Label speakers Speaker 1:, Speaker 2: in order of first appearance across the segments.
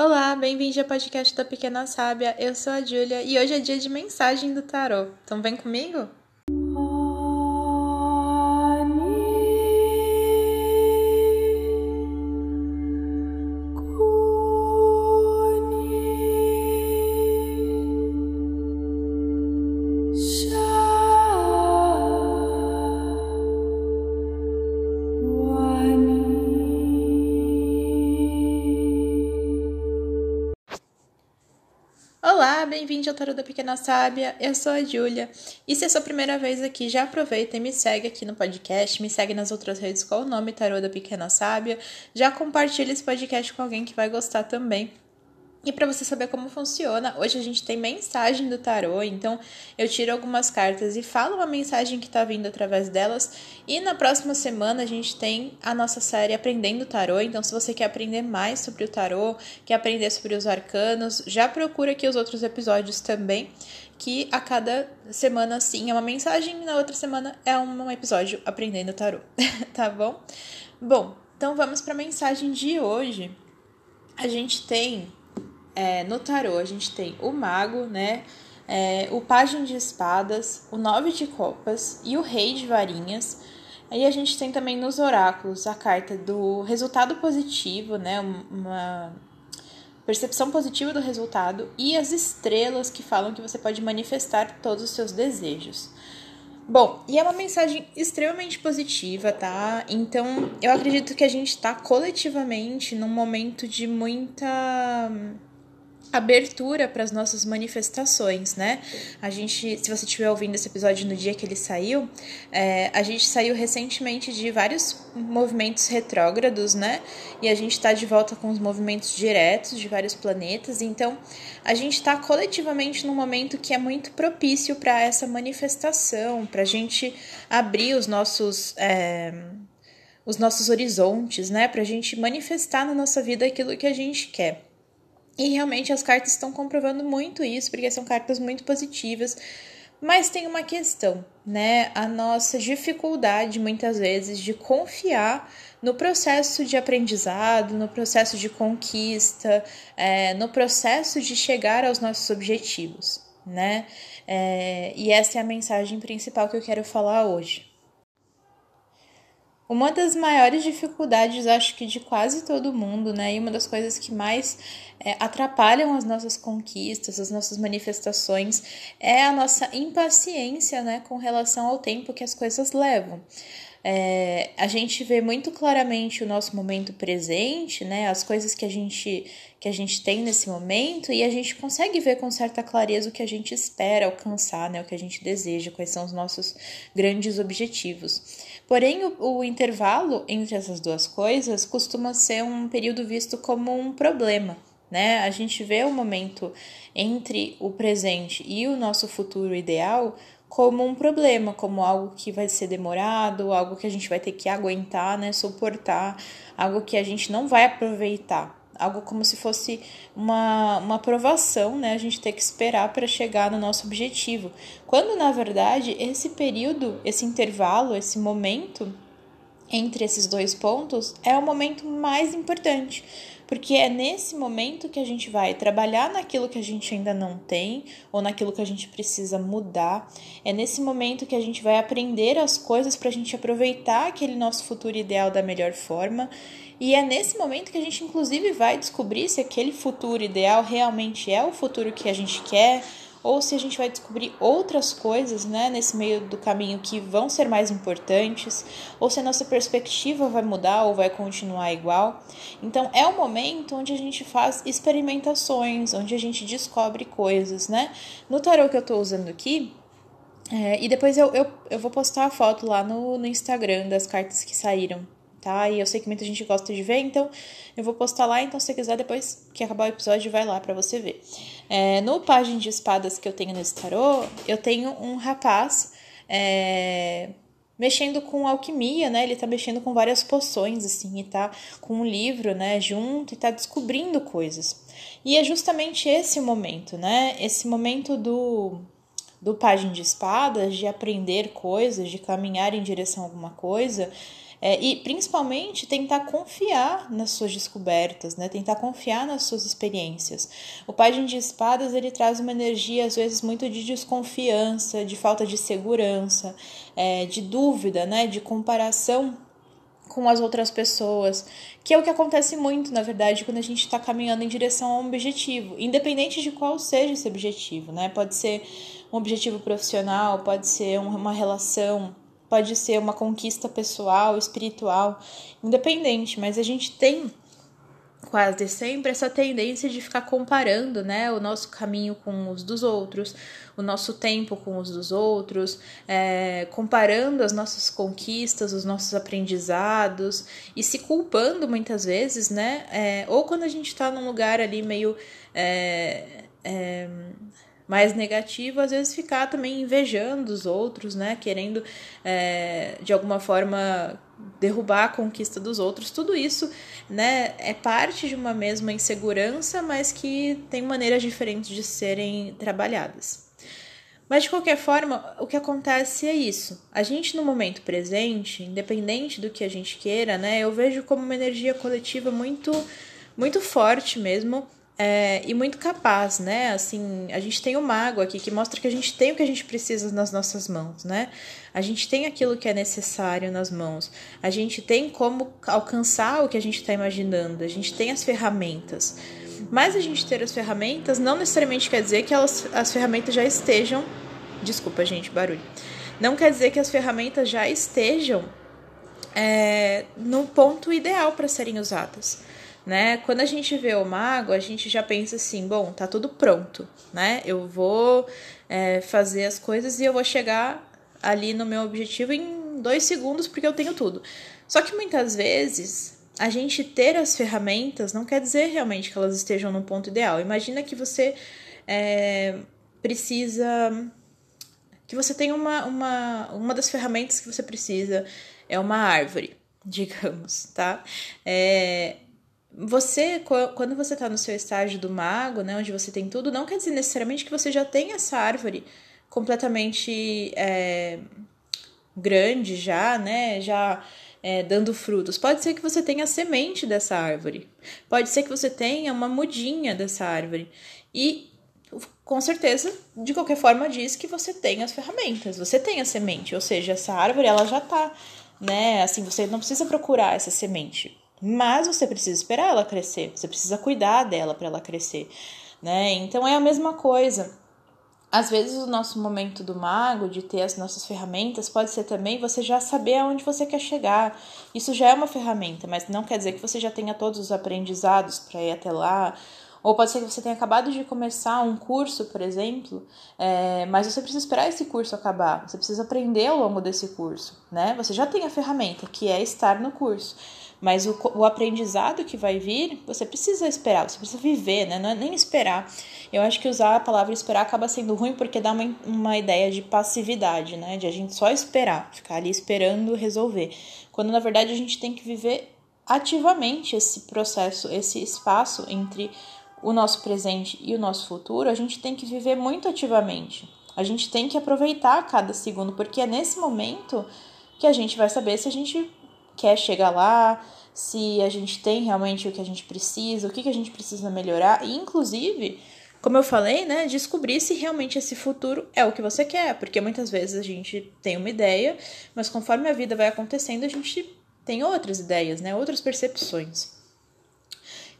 Speaker 1: Olá, bem-vindo ao podcast da Pequena Sábia. Eu sou a Júlia e hoje é dia de mensagem do tarô. Então vem comigo? Pequena Sábia. Eu sou a Júlia. E se é sua primeira vez aqui, já aproveita e me segue aqui no podcast, me segue nas outras redes com o nome Tarô da Pequena Sábia. Já compartilha esse podcast com alguém que vai gostar também. E para você saber como funciona, hoje a gente tem mensagem do tarô, então eu tiro algumas cartas e falo uma mensagem que está vindo através delas. E na próxima semana a gente tem a nossa série Aprendendo Tarô. Então, se você quer aprender mais sobre o tarô, quer aprender sobre os arcanos, já procura aqui os outros episódios também. Que a cada semana, sim, é uma mensagem, e na outra semana é um episódio Aprendendo Tarô, tá bom? Bom, então vamos para a mensagem de hoje. A gente tem é, no tarô a gente tem o mago, né? É, o pajem de espadas, o nove de copas e o rei de varinhas. Aí a gente tem também nos oráculos a carta do resultado positivo, né? Uma percepção positiva do resultado e as estrelas que falam que você pode manifestar todos os seus desejos. Bom, e é uma mensagem extremamente positiva, tá? Então, eu acredito que a gente está coletivamente num momento de muita abertura para as nossas manifestações, né? A gente, se você estiver ouvindo esse episódio no dia que ele saiu, é, a gente saiu recentemente de vários movimentos retrógrados, né? E a gente está de volta com os movimentos diretos de vários planetas. Então, a gente está coletivamente num momento que é muito propício para essa manifestação, para a gente abrir os nossos é, os nossos horizontes, né? Para a gente manifestar na nossa vida aquilo que a gente quer. E realmente as cartas estão comprovando muito isso, porque são cartas muito positivas. Mas tem uma questão, né? A nossa dificuldade, muitas vezes, de confiar no processo de aprendizado, no processo de conquista, é, no processo de chegar aos nossos objetivos, né? É, e essa é a mensagem principal que eu quero falar hoje. Uma das maiores dificuldades, acho que de quase todo mundo, né? E uma das coisas que mais é, atrapalham as nossas conquistas, as nossas manifestações, é a nossa impaciência, né? Com relação ao tempo que as coisas levam. É, a gente vê muito claramente o nosso momento presente, né? As coisas que a gente que a gente tem nesse momento e a gente consegue ver com certa clareza o que a gente espera alcançar, né? O que a gente deseja, quais são os nossos grandes objetivos. Porém, o, o intervalo entre essas duas coisas costuma ser um período visto como um problema. Né? A gente vê o momento entre o presente e o nosso futuro ideal como um problema, como algo que vai ser demorado, algo que a gente vai ter que aguentar, né, suportar, algo que a gente não vai aproveitar algo como se fosse uma, uma aprovação, né? A gente ter que esperar para chegar no nosso objetivo. Quando na verdade esse período, esse intervalo, esse momento entre esses dois pontos é o momento mais importante, porque é nesse momento que a gente vai trabalhar naquilo que a gente ainda não tem ou naquilo que a gente precisa mudar. É nesse momento que a gente vai aprender as coisas para a gente aproveitar aquele nosso futuro ideal da melhor forma. E é nesse momento que a gente, inclusive, vai descobrir se aquele futuro ideal realmente é o futuro que a gente quer, ou se a gente vai descobrir outras coisas né, nesse meio do caminho que vão ser mais importantes, ou se a nossa perspectiva vai mudar ou vai continuar igual. Então, é o momento onde a gente faz experimentações, onde a gente descobre coisas, né? No tarot que eu estou usando aqui, é, e depois eu, eu, eu vou postar a foto lá no, no Instagram das cartas que saíram tá? E eu sei que muita gente gosta de ver, então eu vou postar lá. Então, se você quiser, depois que acabar o episódio, vai lá para você ver. É, no página de espadas que eu tenho nesse tarô, eu tenho um rapaz é, mexendo com alquimia, né? Ele tá mexendo com várias poções, assim, e tá com um livro, né, junto e tá descobrindo coisas. E é justamente esse momento, né? Esse momento do do página de espadas, de aprender coisas, de caminhar em direção a alguma coisa, É, e principalmente tentar confiar nas suas descobertas, né? Tentar confiar nas suas experiências. O Pajem de Espadas ele traz uma energia às vezes muito de desconfiança, de falta de segurança, é, de dúvida, né? De comparação com as outras pessoas, que é o que acontece muito, na verdade, quando a gente está caminhando em direção a um objetivo, independente de qual seja esse objetivo, né? Pode ser um objetivo profissional, pode ser uma relação, pode ser uma conquista pessoal, espiritual, independente, mas a gente tem quase sempre essa tendência de ficar comparando, né, o nosso caminho com os dos outros, o nosso tempo com os dos outros, é, comparando as nossas conquistas, os nossos aprendizados e se culpando muitas vezes, né, é, ou quando a gente está num lugar ali meio é, é mais negativo, às vezes ficar também invejando os outros, né? Querendo é, de alguma forma derrubar a conquista dos outros. Tudo isso, né, é parte de uma mesma insegurança, mas que tem maneiras diferentes de serem trabalhadas. Mas de qualquer forma, o que acontece é isso. A gente no momento presente, independente do que a gente queira, né, eu vejo como uma energia coletiva muito muito forte mesmo é, e muito capaz, né? Assim, a gente tem o mago aqui que mostra que a gente tem o que a gente precisa nas nossas mãos, né? A gente tem aquilo que é necessário nas mãos. A gente tem como alcançar o que a gente está imaginando. A gente tem as ferramentas. Mas a gente ter as ferramentas não necessariamente quer dizer que elas, as ferramentas já estejam. Desculpa, gente, barulho. Não quer dizer que as ferramentas já estejam é, no ponto ideal para serem usadas né? Quando a gente vê o mago, a gente já pensa assim, bom, tá tudo pronto, né? Eu vou é, fazer as coisas e eu vou chegar ali no meu objetivo em dois segundos porque eu tenho tudo. Só que muitas vezes a gente ter as ferramentas não quer dizer realmente que elas estejam no ponto ideal. Imagina que você é, precisa. que você tem uma, uma. Uma das ferramentas que você precisa é uma árvore, digamos, tá? É, você, quando você está no seu estágio do mago, né, onde você tem tudo, não quer dizer necessariamente que você já tem essa árvore completamente é, grande já, né, já é, dando frutos. Pode ser que você tenha a semente dessa árvore, pode ser que você tenha uma mudinha dessa árvore e com certeza, de qualquer forma, diz que você tem as ferramentas, você tem a semente, ou seja, essa árvore ela já está, né? Assim, você não precisa procurar essa semente. Mas você precisa esperar ela crescer, você precisa cuidar dela para ela crescer, né? Então é a mesma coisa. Às vezes o nosso momento do mago, de ter as nossas ferramentas, pode ser também você já saber aonde você quer chegar. Isso já é uma ferramenta, mas não quer dizer que você já tenha todos os aprendizados para ir até lá. Ou pode ser que você tenha acabado de começar um curso, por exemplo, é, mas você precisa esperar esse curso acabar. Você precisa aprender ao longo desse curso, né? Você já tem a ferramenta, que é estar no curso. Mas o, o aprendizado que vai vir, você precisa esperar, você precisa viver, né? Não é nem esperar. Eu acho que usar a palavra esperar acaba sendo ruim porque dá uma, uma ideia de passividade, né? De a gente só esperar, ficar ali esperando resolver. Quando na verdade a gente tem que viver ativamente esse processo, esse espaço entre o nosso presente e o nosso futuro, a gente tem que viver muito ativamente. A gente tem que aproveitar cada segundo, porque é nesse momento que a gente vai saber se a gente quer chegar lá, se a gente tem realmente o que a gente precisa, o que, que a gente precisa melhorar, e inclusive, como eu falei, né, descobrir se realmente esse futuro é o que você quer, porque muitas vezes a gente tem uma ideia, mas conforme a vida vai acontecendo, a gente tem outras ideias, né, outras percepções.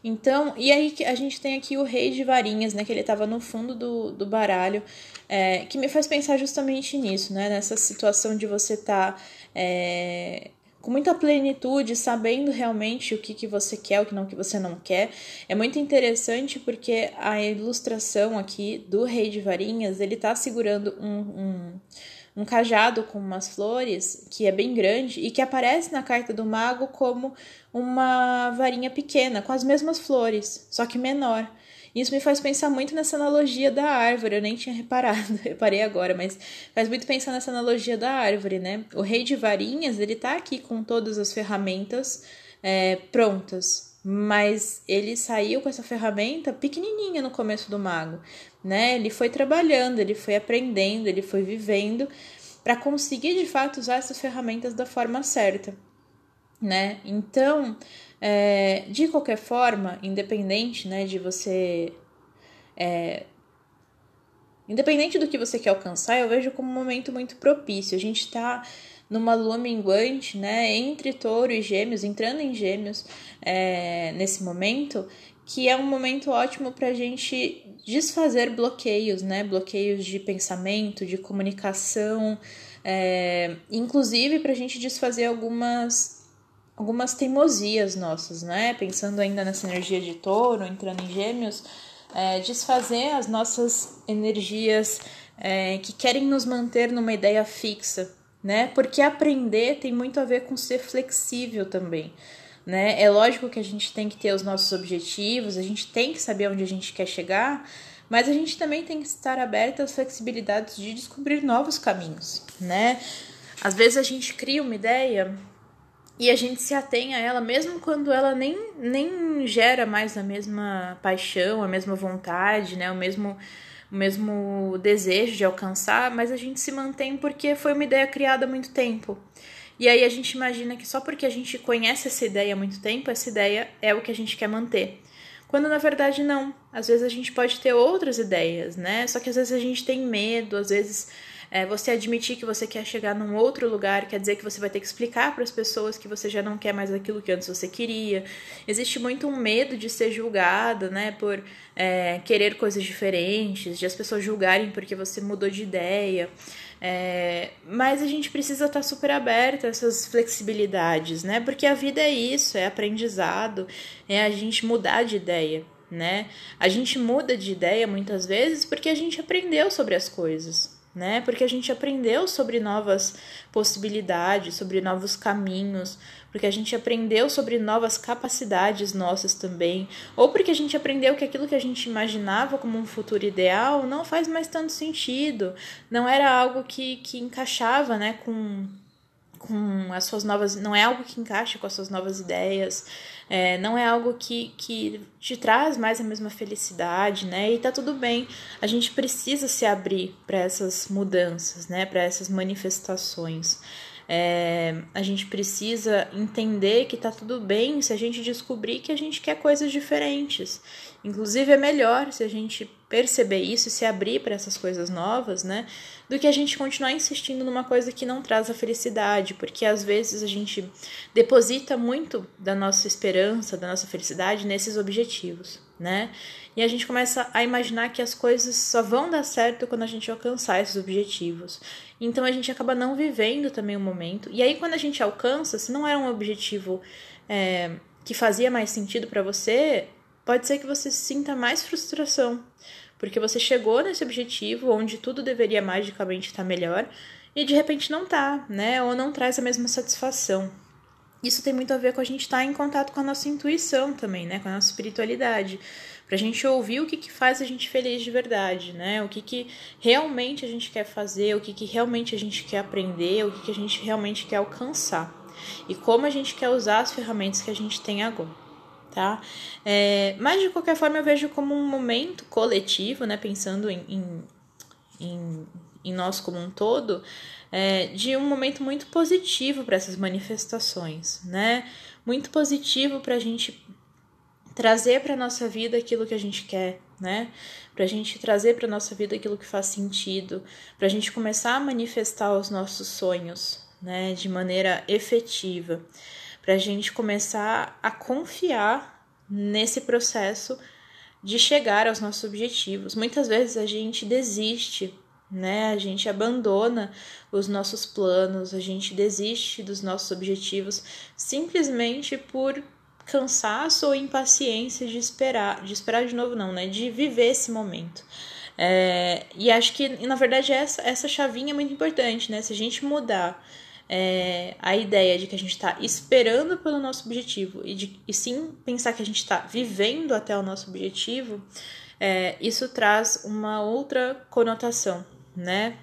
Speaker 1: Então, e aí a gente tem aqui o rei de varinhas, né? Que ele estava no fundo do, do baralho, é, que me faz pensar justamente nisso, né? Nessa situação de você estar tá, é, com muita plenitude, sabendo realmente o que, que você quer, o que não que você não quer. É muito interessante porque a ilustração aqui do Rei de Varinhas, ele tá segurando um, um, um cajado com umas flores, que é bem grande, e que aparece na carta do mago como uma varinha pequena, com as mesmas flores, só que menor. Isso me faz pensar muito nessa analogia da árvore. Eu nem tinha reparado, reparei agora, mas faz muito pensar nessa analogia da árvore, né? O rei de varinhas, ele tá aqui com todas as ferramentas é, prontas, mas ele saiu com essa ferramenta pequenininha no começo do mago, né? Ele foi trabalhando, ele foi aprendendo, ele foi vivendo para conseguir de fato usar essas ferramentas da forma certa. Né? Então, é, de qualquer forma, independente, né, de você é, Independente do que você quer alcançar, eu vejo como um momento muito propício. A gente está numa lua minguante, né, entre touro e gêmeos, entrando em gêmeos é, nesse momento, que é um momento ótimo para a gente desfazer bloqueios, né, bloqueios de pensamento, de comunicação, é, inclusive para a gente desfazer algumas algumas teimosias nossas, né, pensando ainda nessa energia de touro, entrando em gêmeos, é, desfazer as nossas energias é, que querem nos manter numa ideia fixa, né? Porque aprender tem muito a ver com ser flexível também. Né? É lógico que a gente tem que ter os nossos objetivos, a gente tem que saber onde a gente quer chegar, mas a gente também tem que estar aberto às flexibilidades de descobrir novos caminhos, né? Às vezes a gente cria uma ideia e a gente se atém a ela mesmo quando ela nem, nem gera mais a mesma paixão, a mesma vontade, né? O mesmo, o mesmo desejo de alcançar, mas a gente se mantém porque foi uma ideia criada há muito tempo. E aí a gente imagina que só porque a gente conhece essa ideia há muito tempo, essa ideia é o que a gente quer manter. Quando na verdade não. Às vezes a gente pode ter outras ideias, né? Só que às vezes a gente tem medo, às vezes é, você admitir que você quer chegar num outro lugar quer dizer que você vai ter que explicar para as pessoas que você já não quer mais aquilo que antes você queria. Existe muito um medo de ser julgado, né, por é, querer coisas diferentes, de as pessoas julgarem porque você mudou de ideia. É, mas a gente precisa estar tá super aberto a essas flexibilidades, né? Porque a vida é isso, é aprendizado, é a gente mudar de ideia, né? A gente muda de ideia muitas vezes porque a gente aprendeu sobre as coisas né? Porque a gente aprendeu sobre novas possibilidades, sobre novos caminhos, porque a gente aprendeu sobre novas capacidades nossas também, ou porque a gente aprendeu que aquilo que a gente imaginava como um futuro ideal não faz mais tanto sentido, não era algo que, que encaixava, né, com com as suas novas. Não é algo que encaixa com as suas novas ideias, é, não é algo que, que te traz mais a mesma felicidade, né? E tá tudo bem. A gente precisa se abrir para essas mudanças, né? Para essas manifestações. É, a gente precisa entender que tá tudo bem se a gente descobrir que a gente quer coisas diferentes. Inclusive, é melhor se a gente perceber isso e se abrir para essas coisas novas, né? Do que a gente continuar insistindo numa coisa que não traz a felicidade, porque às vezes a gente deposita muito da nossa esperança, da nossa felicidade nesses objetivos, né? E a gente começa a imaginar que as coisas só vão dar certo quando a gente alcançar esses objetivos. Então a gente acaba não vivendo também o momento. E aí, quando a gente alcança, se não era um objetivo é, que fazia mais sentido para você, pode ser que você sinta mais frustração, porque você chegou nesse objetivo onde tudo deveria magicamente estar melhor e de repente não tá, né? Ou não traz a mesma satisfação. Isso tem muito a ver com a gente estar em contato com a nossa intuição também, né? Com a nossa espiritualidade para a gente ouvir o que, que faz a gente feliz de verdade, né? O que, que realmente a gente quer fazer, o que, que realmente a gente quer aprender, o que, que a gente realmente quer alcançar e como a gente quer usar as ferramentas que a gente tem agora. Tá? É, mas de qualquer forma eu vejo como um momento coletivo, né? Pensando em, em, em, em nós como um todo, é, de um momento muito positivo para essas manifestações, né? Muito positivo para a gente trazer para nossa vida aquilo que a gente quer, né? Para a gente trazer para nossa vida aquilo que faz sentido, para a gente começar a manifestar os nossos sonhos, né? De maneira efetiva, para a gente começar a confiar nesse processo de chegar aos nossos objetivos. Muitas vezes a gente desiste, né? A gente abandona os nossos planos, a gente desiste dos nossos objetivos simplesmente por cansaço ou impaciência de esperar, de esperar de novo não, né? De viver esse momento. É, e acho que, na verdade, essa, essa chavinha é muito importante, né? Se a gente mudar é, a ideia de que a gente está esperando pelo nosso objetivo e, de, e sim pensar que a gente está vivendo até o nosso objetivo, é, isso traz uma outra conotação, né?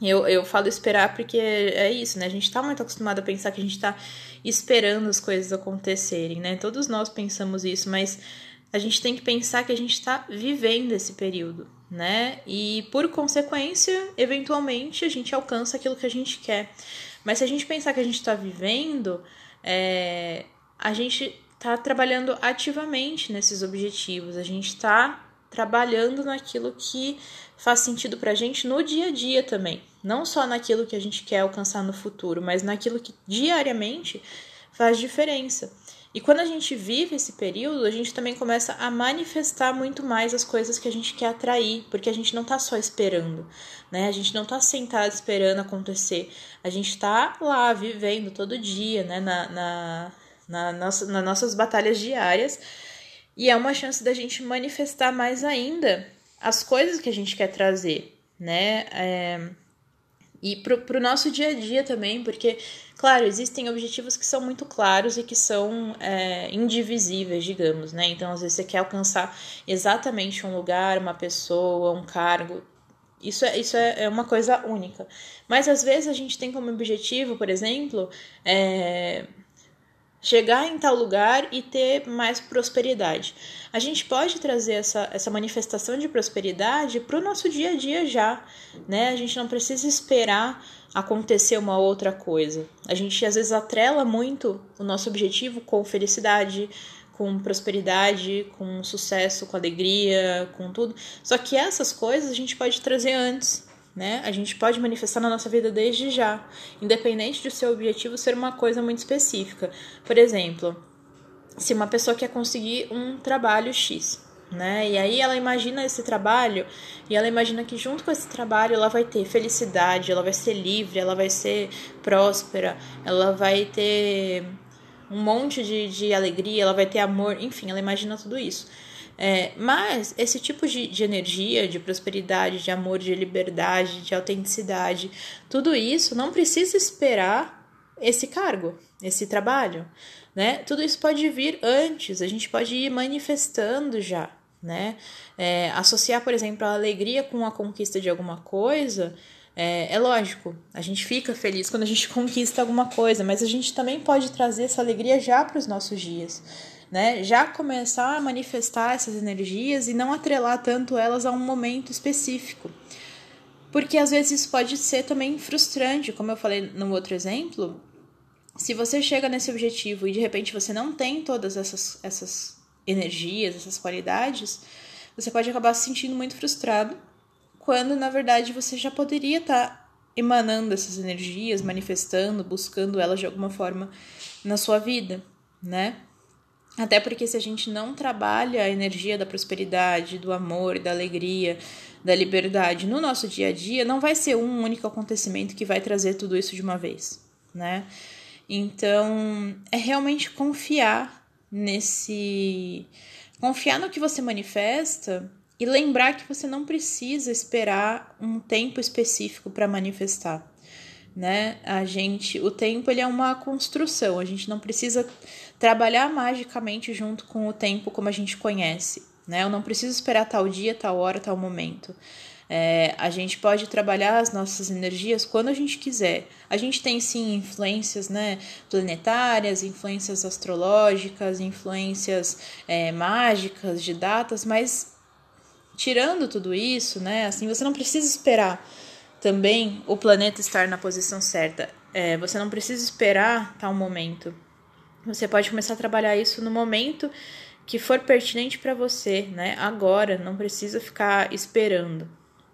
Speaker 1: Eu, eu falo esperar porque é isso, né? A gente está muito acostumado a pensar que a gente está esperando as coisas acontecerem, né? Todos nós pensamos isso, mas a gente tem que pensar que a gente está vivendo esse período, né? E por consequência, eventualmente, a gente alcança aquilo que a gente quer. Mas se a gente pensar que a gente está vivendo, é, a gente está trabalhando ativamente nesses objetivos, a gente está trabalhando naquilo que faz sentido para a gente no dia a dia também. Não só naquilo que a gente quer alcançar no futuro, mas naquilo que diariamente faz diferença. E quando a gente vive esse período, a gente também começa a manifestar muito mais as coisas que a gente quer atrair, porque a gente não tá só esperando, né? A gente não tá sentado esperando acontecer. A gente tá lá vivendo todo dia, né? Na, na, na nossa, nas nossas batalhas diárias. E é uma chance da gente manifestar mais ainda as coisas que a gente quer trazer, né? É, e pro, pro nosso dia a dia também, porque, claro, existem objetivos que são muito claros e que são é, indivisíveis, digamos, né? Então, às vezes você quer alcançar exatamente um lugar, uma pessoa, um cargo. Isso é, isso é, é uma coisa única. Mas às vezes a gente tem como objetivo, por exemplo, é, chegar em tal lugar e ter mais prosperidade. A gente pode trazer essa, essa manifestação de prosperidade para o nosso dia a dia já, né? A gente não precisa esperar acontecer uma outra coisa. A gente às vezes atrela muito o nosso objetivo com felicidade, com prosperidade, com sucesso, com alegria, com tudo. Só que essas coisas a gente pode trazer antes né? A gente pode manifestar na nossa vida desde já, independente de seu objetivo ser uma coisa muito específica. Por exemplo, se uma pessoa quer conseguir um trabalho X, né? E aí ela imagina esse trabalho e ela imagina que junto com esse trabalho ela vai ter felicidade, ela vai ser livre, ela vai ser próspera, ela vai ter um monte de, de alegria, ela vai ter amor, enfim, ela imagina tudo isso. É, mas esse tipo de, de energia, de prosperidade, de amor, de liberdade, de autenticidade, tudo isso não precisa esperar esse cargo, esse trabalho, né? Tudo isso pode vir antes, a gente pode ir manifestando já, né? É, associar, por exemplo, a alegria com a conquista de alguma coisa. É, é, lógico, a gente fica feliz quando a gente conquista alguma coisa, mas a gente também pode trazer essa alegria já para os nossos dias né? Já começar a manifestar essas energias e não atrelar tanto elas a um momento específico. Porque às vezes isso pode ser também frustrante, como eu falei no outro exemplo. Se você chega nesse objetivo e de repente você não tem todas essas, essas energias, essas qualidades, você pode acabar se sentindo muito frustrado, quando na verdade você já poderia estar tá emanando essas energias, manifestando, buscando elas de alguma forma na sua vida, né? Até porque se a gente não trabalha a energia da prosperidade, do amor, da alegria, da liberdade no nosso dia a dia, não vai ser um único acontecimento que vai trazer tudo isso de uma vez, né? Então, é realmente confiar nesse confiar no que você manifesta e lembrar que você não precisa esperar um tempo específico para manifestar né? A gente, o tempo ele é uma construção, a gente não precisa trabalhar magicamente junto com o tempo como a gente conhece, né? Eu não preciso esperar tal dia, tal hora, tal momento. É, a gente pode trabalhar as nossas energias quando a gente quiser. A gente tem sim influências né, planetárias, influências astrológicas, influências é, mágicas de datas, mas tirando tudo isso, né, assim, você não precisa esperar também o planeta estar na posição certa. É, você não precisa esperar tal momento. Você pode começar a trabalhar isso no momento que for pertinente para você, né? Agora, não precisa ficar esperando,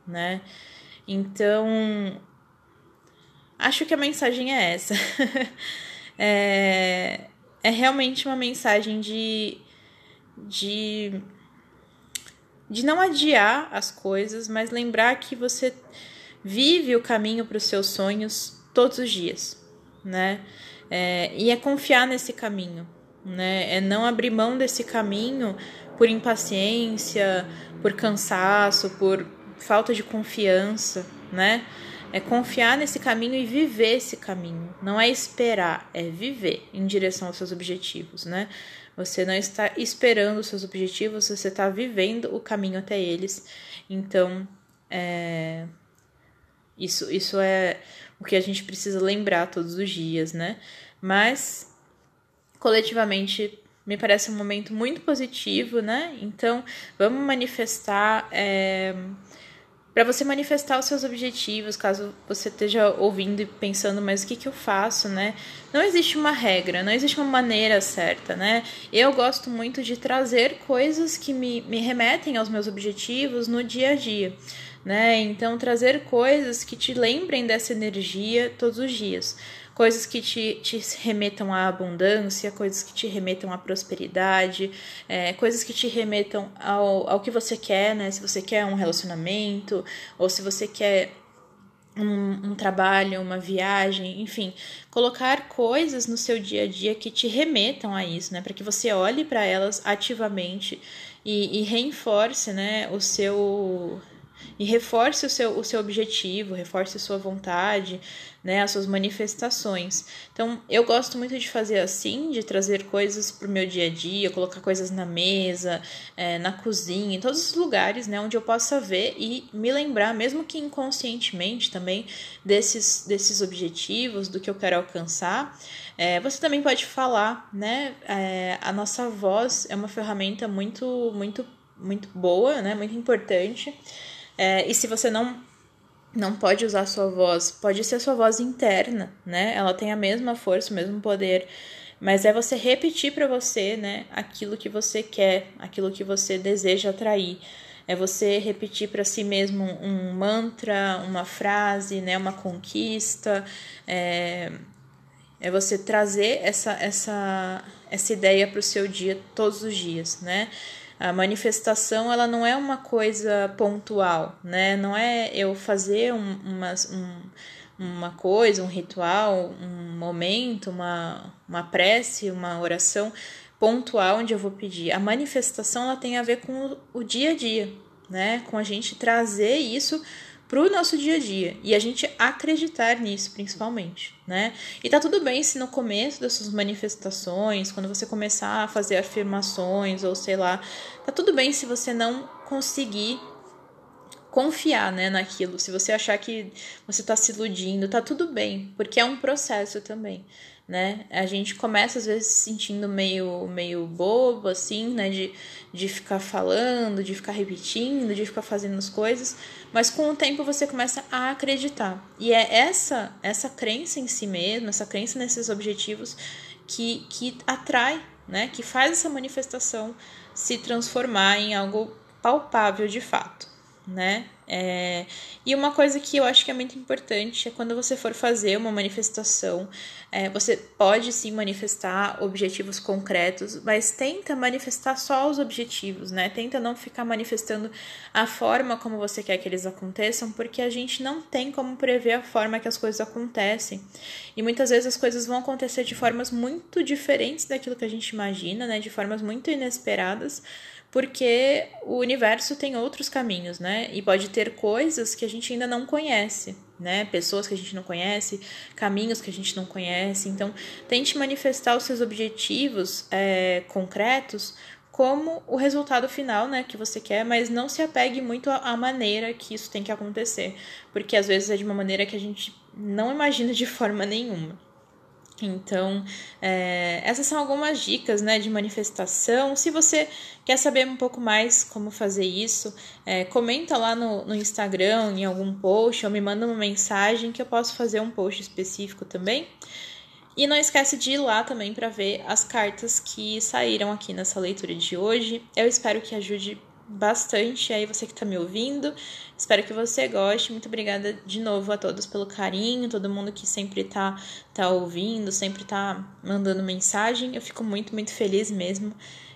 Speaker 1: né? Então, acho que a mensagem é essa. é, é realmente uma mensagem de, de, de não adiar as coisas, mas lembrar que você vive o caminho para os seus sonhos todos os dias, né? É, e é confiar nesse caminho, né? É não abrir mão desse caminho por impaciência, por cansaço, por falta de confiança, né? É confiar nesse caminho e viver esse caminho. Não é esperar, é viver em direção aos seus objetivos, né? Você não está esperando os seus objetivos, você está vivendo o caminho até eles. Então, é, isso, isso é o que a gente precisa lembrar todos os dias, né? Mas, coletivamente, me parece um momento muito positivo, né? Então, vamos manifestar é, para você manifestar os seus objetivos, caso você esteja ouvindo e pensando, mas o que, que eu faço, né? Não existe uma regra, não existe uma maneira certa, né? Eu gosto muito de trazer coisas que me, me remetem aos meus objetivos no dia a dia. Né? Então, trazer coisas que te lembrem dessa energia todos os dias coisas que te, te remetam à abundância, coisas que te remetam à prosperidade, é, coisas que te remetam ao, ao que você quer, né? Se você quer um relacionamento, ou se você quer um, um, trabalho, uma viagem, enfim, colocar coisas no seu dia a dia que te remetam a isso, né? Para que você olhe para elas ativamente e, e reforce, né, o seu e reforce o seu, o seu objetivo, reforce a sua vontade, né, as suas manifestações. Então, eu gosto muito de fazer assim, de trazer coisas para o meu dia a dia, colocar coisas na mesa, é, na cozinha, em todos os lugares, né, onde eu possa ver e me lembrar, mesmo que inconscientemente também, desses, desses objetivos, do que eu quero alcançar. É, você também pode falar, né, é, a nossa voz é uma ferramenta muito, muito, muito boa, né, muito importante. É, e se você não não pode usar sua voz, pode ser sua voz interna, né? Ela tem a mesma força, o mesmo poder, mas é você repetir para você, né, aquilo que você quer, aquilo que você deseja atrair. É você repetir para si mesmo um mantra, uma frase, né, uma conquista. É, é você trazer essa, essa, essa ideia para o seu dia todos os dias, né? A manifestação ela não é uma coisa pontual, né? Não é eu fazer um, uma, um, uma coisa, um ritual, um momento, uma, uma prece, uma oração pontual onde eu vou pedir. A manifestação ela tem a ver com o, o dia a dia, né? Com a gente trazer isso para o nosso dia a dia e a gente acreditar nisso principalmente, né? E tá tudo bem se no começo das suas manifestações, quando você começar a fazer afirmações ou sei lá, tá tudo bem se você não conseguir confiar, né, naquilo. Se você achar que você tá se iludindo, tá tudo bem, porque é um processo também né? A gente começa às vezes se sentindo meio, meio bobo, assim, né? De, de ficar falando, de ficar repetindo, de ficar fazendo as coisas, mas com o tempo você começa a acreditar. E é essa, essa crença em si mesmo, essa crença nesses objetivos que, que atrai, né? Que faz essa manifestação se transformar em algo palpável de fato, né? É, e uma coisa que eu acho que é muito importante é quando você for fazer uma manifestação, é, você pode sim manifestar objetivos concretos, mas tenta manifestar só os objetivos, né? Tenta não ficar manifestando a forma como você quer que eles aconteçam, porque a gente não tem como prever a forma que as coisas acontecem. E muitas vezes as coisas vão acontecer de formas muito diferentes daquilo que a gente imagina, né? De formas muito inesperadas porque o universo tem outros caminhos, né? E pode ter coisas que a gente ainda não conhece, né? Pessoas que a gente não conhece, caminhos que a gente não conhece. Então, tente manifestar os seus objetivos é, concretos como o resultado final, né, que você quer, mas não se apegue muito à maneira que isso tem que acontecer, porque às vezes é de uma maneira que a gente não imagina de forma nenhuma. Então, é, essas são algumas dicas né, de manifestação. Se você quer saber um pouco mais como fazer isso, é, comenta lá no, no Instagram, em algum post, ou me manda uma mensagem que eu posso fazer um post específico também. E não esquece de ir lá também para ver as cartas que saíram aqui nessa leitura de hoje. Eu espero que ajude bastante aí você que está me ouvindo. Espero que você goste. Muito obrigada de novo a todos pelo carinho, todo mundo que sempre tá, tá ouvindo, sempre tá mandando mensagem. Eu fico muito, muito feliz mesmo.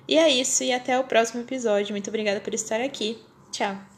Speaker 1: E é isso, e até o próximo episódio. Muito obrigada por estar aqui. Tchau!